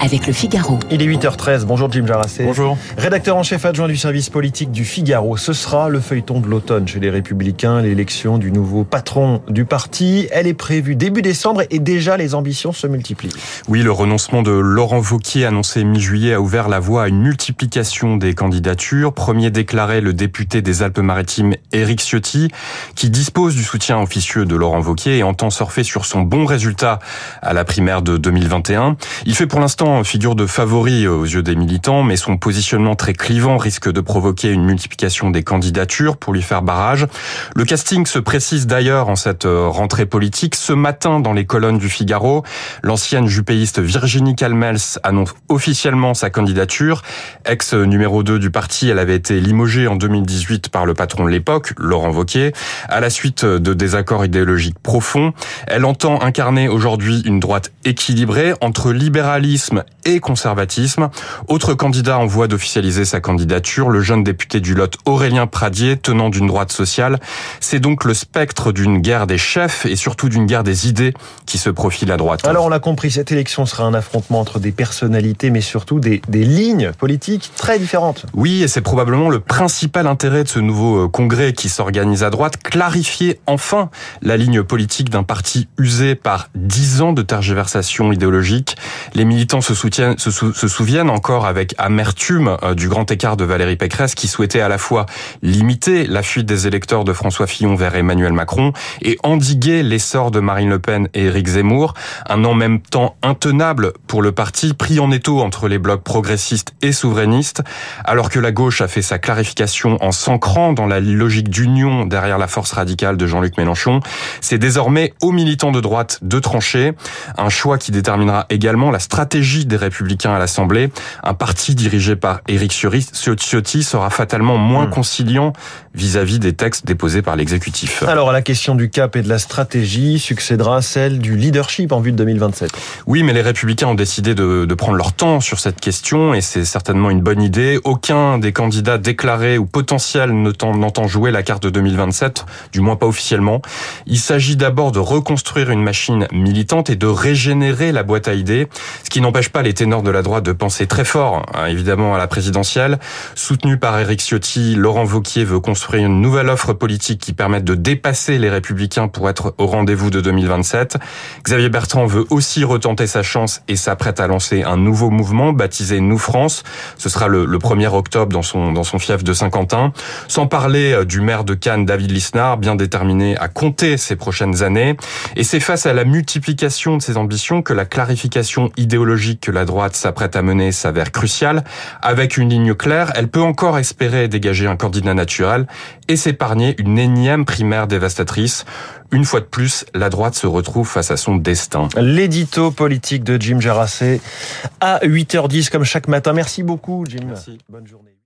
avec le Figaro. Il est 8h13. Bonjour Jim Jarassé. Bonjour. Rédacteur en chef adjoint du service politique du Figaro. Ce sera le feuilleton de l'automne chez les Républicains, l'élection du nouveau patron du parti. Elle est prévue début décembre et déjà les ambitions se multiplient. Oui, le renoncement de Laurent Vauquier annoncé mi-juillet a ouvert la voie à une multiplication des candidatures. Premier déclaré le député des Alpes-Maritimes Éric Ciotti, qui dispose du soutien officieux de Laurent Vauquier et entend surfer sur son bon résultat à la primaire de 2021. Il fait pour l'instant figure de favori aux yeux des militants, mais son positionnement très clivant risque de provoquer une multiplication des candidatures pour lui faire barrage. Le casting se précise d'ailleurs en cette euh, rentrée politique. Ce matin, dans les colonnes du Figaro, l'ancienne jupéiste Virginie Calmels annonce officiellement sa candidature. Ex numéro 2 du parti, elle avait été limogée en 2018 par le patron de l'époque, Laurent Wauquiez, à la suite de désaccords idéologiques profonds. Elle entend incarner aujourd'hui une droite équilibrée entre libéralisme et conservatisme. Autre candidat en voie d'officialiser sa candidature, le jeune député du Lot Aurélien Pradier, tenant d'une droite sociale. C'est donc le spectre d'une guerre des chefs et surtout d'une guerre des idées qui se profile à droite. Alors on l'a compris, cette élection sera un affrontement entre des personnalités mais surtout des, des lignes politiques très différentes. Oui, et c'est probablement le principal intérêt de ce nouveau euh, congrès qui s'organise à droite, clarifier enfin la ligne politique d'un parti usé par dix ans de tergiversation idéologique. Les militants se, se, souviennent encore avec amertume euh, du grand écart de Valérie Pécresse qui souhaitait à la fois limiter la fuite des électeurs de François Fillon vers Emmanuel Macron et endiguer l'essor de Marine Le Pen et Éric Zemmour, un en même temps intenable pour le parti pris en étau entre les blocs progressistes et souverainistes, alors que la gauche a fait sa clarification en s'ancrant dans la logique d'union derrière la force radicale de Jean-Luc Mélenchon. C'est désormais aux militants de droite de trancher, un choix qui déterminera également la stratégie des Républicains à l'Assemblée. Un parti dirigé par Éric Ciotti sera fatalement moins hmm. conciliant vis-à-vis des textes déposés par l'exécutif. Alors à la question du cap et de la stratégie succédera celle du leadership en vue de 2027. Oui, mais les Républicains ont décidé de, de prendre leur temps sur cette question et c'est certainement une bonne idée. Aucun des candidats déclarés ou potentiels n'entend jouer la carte de 2027, du moins pas officiellement. Il s'agit d'abord de reconstruire une machine militante et de régénérer la boîte à idées, ce qui n'empêche pas les ténors de la droite de penser très fort, hein, évidemment, à la présidentielle. Soutenu par Éric Ciotti, Laurent Vauquier veut construire une nouvelle offre politique qui permette de dépasser les républicains pour être au rendez-vous de 2027. Xavier Bertrand veut aussi retenter sa chance et s'apprête à lancer un nouveau mouvement baptisé Nous France. Ce sera le, 1er octobre dans son, dans son fief de Saint-Quentin. Sans parler euh, du maire de Cannes, David Lisnard, bien déterminé à compter ces prochaines années. Et c'est face à la multiplication de ses ambitions que la clarification idéologique que la droite s'apprête à mener s'avère cruciale. Avec une ligne claire, elle peut encore espérer dégager un candidat naturel et s'épargner une énième primaire dévastatrice. Une fois de plus, la droite se retrouve face à son destin. L'édito politique de Jim Jarassé à 8h10 comme chaque matin. Merci beaucoup Jim. Merci. Bonne journée.